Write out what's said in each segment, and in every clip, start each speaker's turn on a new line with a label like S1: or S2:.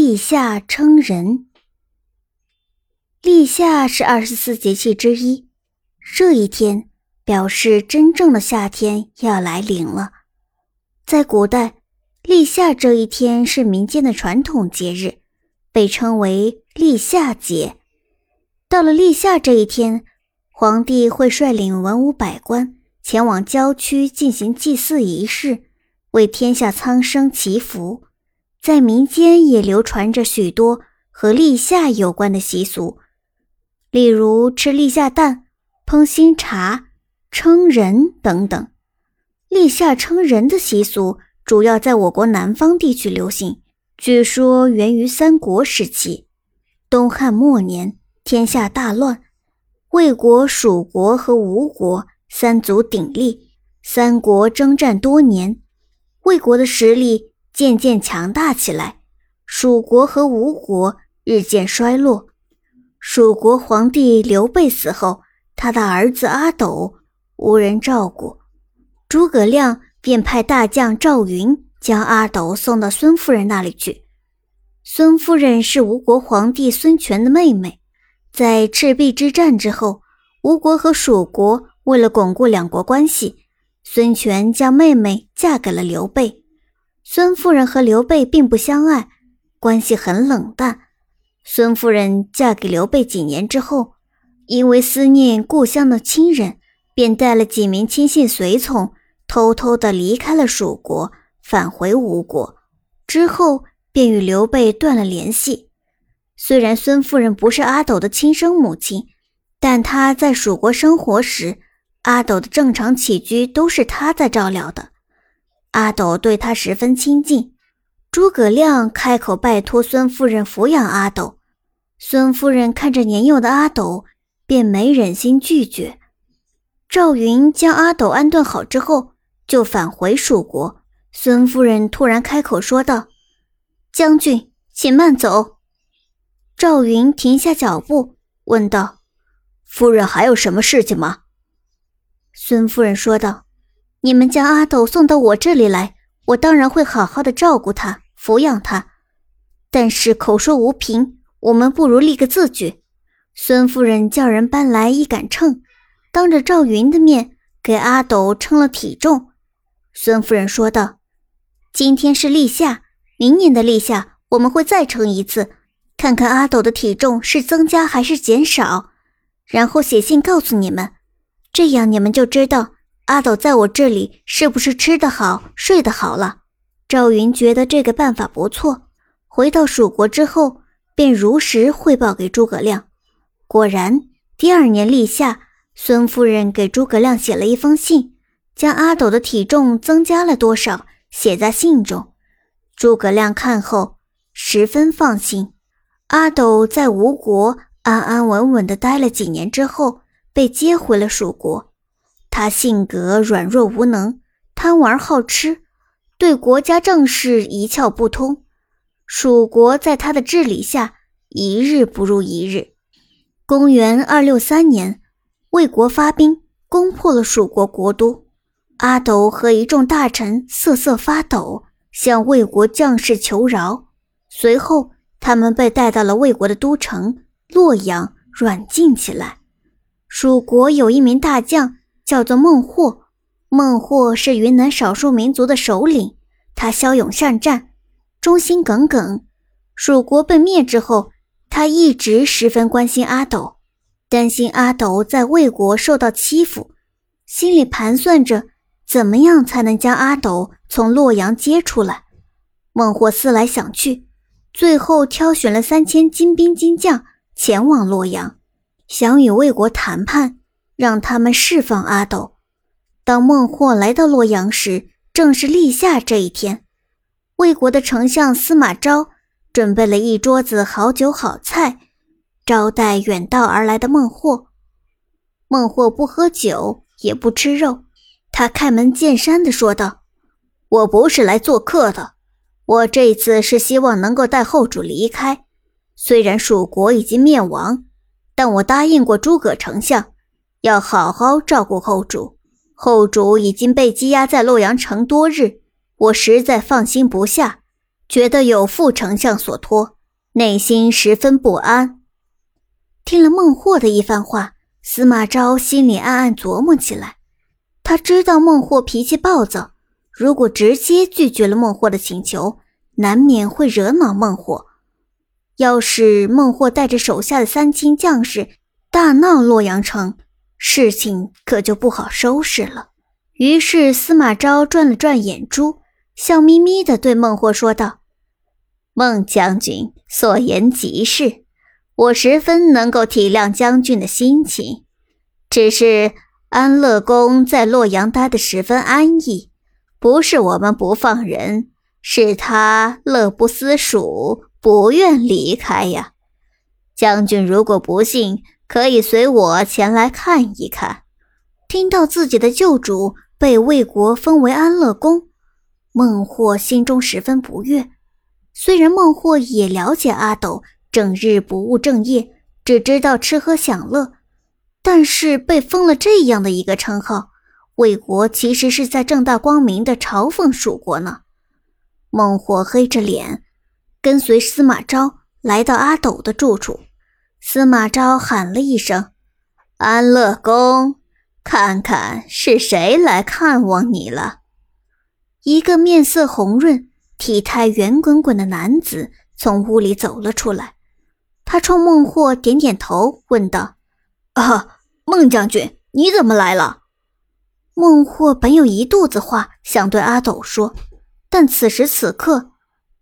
S1: 立夏称人。立夏是二十四节气之一，这一天表示真正的夏天要来临了。在古代，立夏这一天是民间的传统节日，被称为立夏节。到了立夏这一天，皇帝会率领文武百官前往郊区进行祭祀仪式，为天下苍生祈福。在民间也流传着许多和立夏有关的习俗，例如吃立夏蛋、烹新茶、称人等等。立夏称人的习俗主要在我国南方地区流行，据说源于三国时期。东汉末年，天下大乱，魏国、蜀国和吴国三足鼎立，三国征战多年，魏国的实力。渐渐强大起来，蜀国和吴国日渐衰落。蜀国皇帝刘备死后，他的儿子阿斗无人照顾，诸葛亮便派大将赵云将阿斗送到孙夫人那里去。孙夫人是吴国皇帝孙权的妹妹，在赤壁之战之后，吴国和蜀国为了巩固两国关系，孙权将妹妹嫁给了刘备。孙夫人和刘备并不相爱，关系很冷淡。孙夫人嫁给刘备几年之后，因为思念故乡的亲人，便带了几名亲信随从，偷偷地离开了蜀国，返回吴国。之后便与刘备断了联系。虽然孙夫人不是阿斗的亲生母亲，但她在蜀国生活时，阿斗的正常起居都是她在照料的。阿斗对他十分亲近，诸葛亮开口拜托孙夫人抚养阿斗。孙夫人看着年幼的阿斗，便没忍心拒绝。赵云将阿斗安顿好之后，就返回蜀国。孙夫人突然开口说道：“将军，请慢走。”赵云停下脚步，问道：“
S2: 夫人还有什么事情吗？”
S1: 孙夫人说道。你们将阿斗送到我这里来，我当然会好好的照顾他，抚养他。但是口说无凭，我们不如立个字据。孙夫人叫人搬来一杆秤，当着赵云的面给阿斗称了体重。孙夫人说道：“今天是立夏，明年的立夏我们会再称一次，看看阿斗的体重是增加还是减少，然后写信告诉你们，这样你们就知道。”阿斗在我这里是不是吃得好、睡得好了？赵云觉得这个办法不错。回到蜀国之后，便如实汇报给诸葛亮。果然，第二年立夏，孙夫人给诸葛亮写了一封信，将阿斗的体重增加了多少写在信中。诸葛亮看后十分放心。阿斗在吴国安安稳稳地待了几年之后，被接回了蜀国。他性格软弱无能，贪玩好吃，对国家政事一窍不通。蜀国在他的治理下，一日不如一日。公元二六三年，魏国发兵攻破了蜀国国都，阿斗和一众大臣瑟瑟发抖，向魏国将士求饶。随后，他们被带到了魏国的都城洛阳，软禁起来。蜀国有一名大将。叫做孟获，孟获是云南少数民族的首领，他骁勇善战，忠心耿耿。蜀国被灭之后，他一直十分关心阿斗，担心阿斗在魏国受到欺负，心里盘算着怎么样才能将阿斗从洛阳接出来。孟获思来想去，最后挑选了三千精兵精将前往洛阳，想与魏国谈判。让他们释放阿斗。当孟获来到洛阳时，正是立夏这一天。魏国的丞相司马昭准备了一桌子好酒好菜，招待远道而来的孟获。孟获不喝酒，也不吃肉，他开门见山地说道：“我不是来做客的，我这次是希望能够带后主离开。虽然蜀国已经灭亡，但我答应过诸葛丞相。”要好好照顾后主，后主已经被羁押在洛阳城多日，我实在放心不下。觉得有副丞相所托，内心十分不安。听了孟获的一番话，司马昭心里暗暗琢磨起来。他知道孟获脾气暴躁，如果直接拒绝了孟获的请求，难免会惹恼孟获。要是孟获带着手下的三清将士大闹洛阳城，事情可就不好收拾了。于是司马昭转了转眼珠，笑眯眯地对孟获说道。孟将军所言极是，我十分能够体谅将军的心情。只是安乐公在洛阳待得十分安逸，不是我们不放人，是他乐不思蜀，不愿离开呀。将军如果不信，可以随我前来看一看。听到自己的旧主被魏国封为安乐公，孟获心中十分不悦。虽然孟获也了解阿斗整日不务正业，只知道吃喝享乐，但是被封了这样的一个称号，魏国其实是在正大光明的嘲讽蜀国呢。孟获黑着脸，跟随司马昭来到阿斗的住处。司马昭喊了一声：“安乐公，看看是谁来看望你了。”一个面色红润。体态圆滚滚的男子从屋里走了出来，他冲孟获点点头，问道：“
S2: 啊，孟将军，你怎么来了？”
S1: 孟获本有一肚子话想对阿斗说，但此时此刻，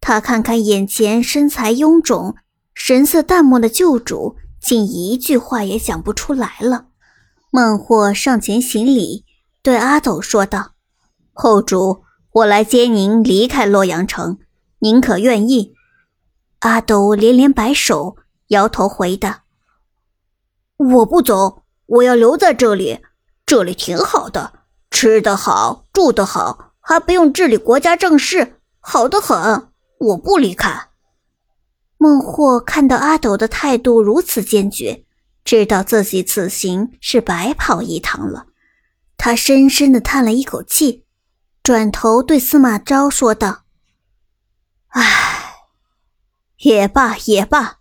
S1: 他看看眼前身材臃肿、神色淡漠的旧主，竟一句话也讲不出来了。孟获上前行礼，对阿斗说道：“后主。”我来接您离开洛阳城，您可愿意？阿斗连连摆手，摇头回答：“
S2: 我不走，我要留在这里。这里挺好的，吃得好，住得好，还不用治理国家政事，好得很。我不离开。”
S1: 孟获看到阿斗的态度如此坚决，知道自己此行是白跑一趟了。他深深的叹了一口气。转头对司马昭说道：“
S2: 唉，也罢也罢，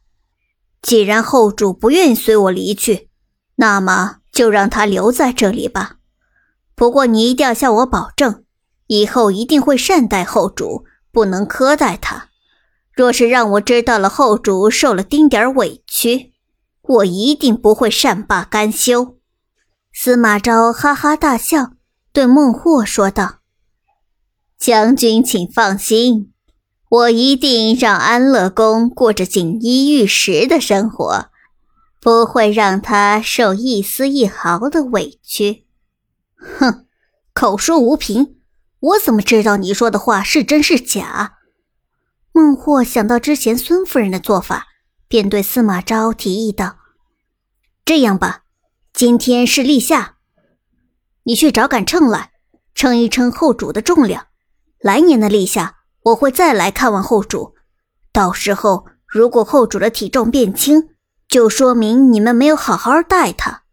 S2: 既然后主不愿意随我离去，那么就让他留在这里吧。不过你一定要向我保证，以后一定会善待后主，不能苛待他。若是让我知道了后主受了丁点委屈，我一定不会善罢甘休。”
S1: 司马昭哈哈大笑，对孟获说道。
S2: 将军，请放心，我一定让安乐公过着锦衣玉食的生活，不会让他受一丝一毫的委屈。
S1: 哼，口说无凭，我怎么知道你说的话是真是假？孟获想到之前孙夫人的做法，便对司马昭提议道：“这样吧，今天是立夏，你去找杆秤来，称一称后主的重量。”来年的立夏，我会再来看望后主。到时候，如果后主的体重变轻，就说明你们没有好好待他。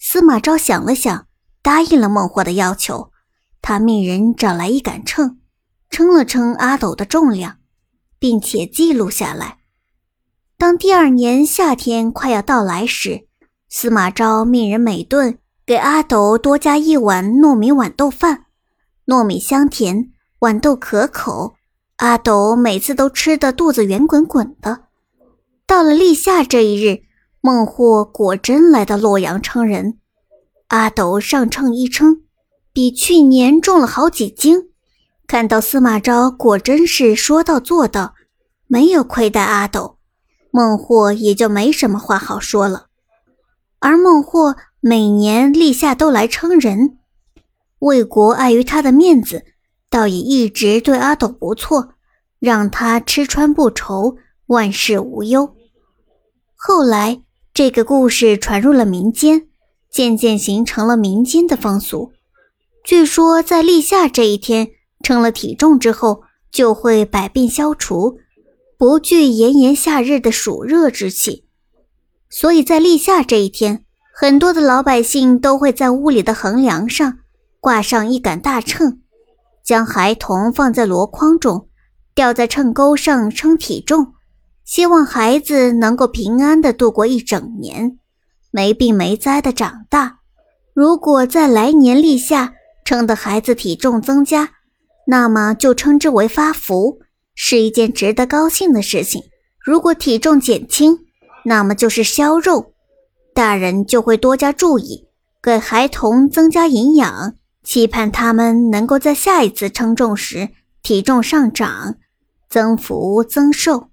S1: 司马昭想了想，答应了孟获的要求。他命人找来一杆秤，称了称阿斗的重量，并且记录下来。当第二年夏天快要到来时，司马昭命人每顿给阿斗多加一碗糯米豌豆饭，糯米香甜。豌豆可口，阿斗每次都吃得肚子圆滚滚的。到了立夏这一日，孟获果真来到洛阳称人。阿斗上秤一称，比去年重了好几斤。看到司马昭果真是说到做到，没有亏待阿斗，孟获也就没什么话好说了。而孟获每年立夏都来称人，魏国碍于他的面子。倒也一直对阿斗不错，让他吃穿不愁，万事无忧。后来，这个故事传入了民间，渐渐形成了民间的风俗。据说，在立夏这一天称了体重之后，就会百病消除，不惧炎炎夏日的暑热之气。所以在立夏这一天，很多的老百姓都会在屋里的横梁上挂上一杆大秤。将孩童放在箩筐中，吊在秤钩上称体重，希望孩子能够平安的度过一整年，没病没灾的长大。如果在来年立夏称的孩子体重增加，那么就称之为发福，是一件值得高兴的事情。如果体重减轻，那么就是消肉，大人就会多加注意，给孩童增加营养，期盼他们能够在下一次称重时体重上涨，增福增寿。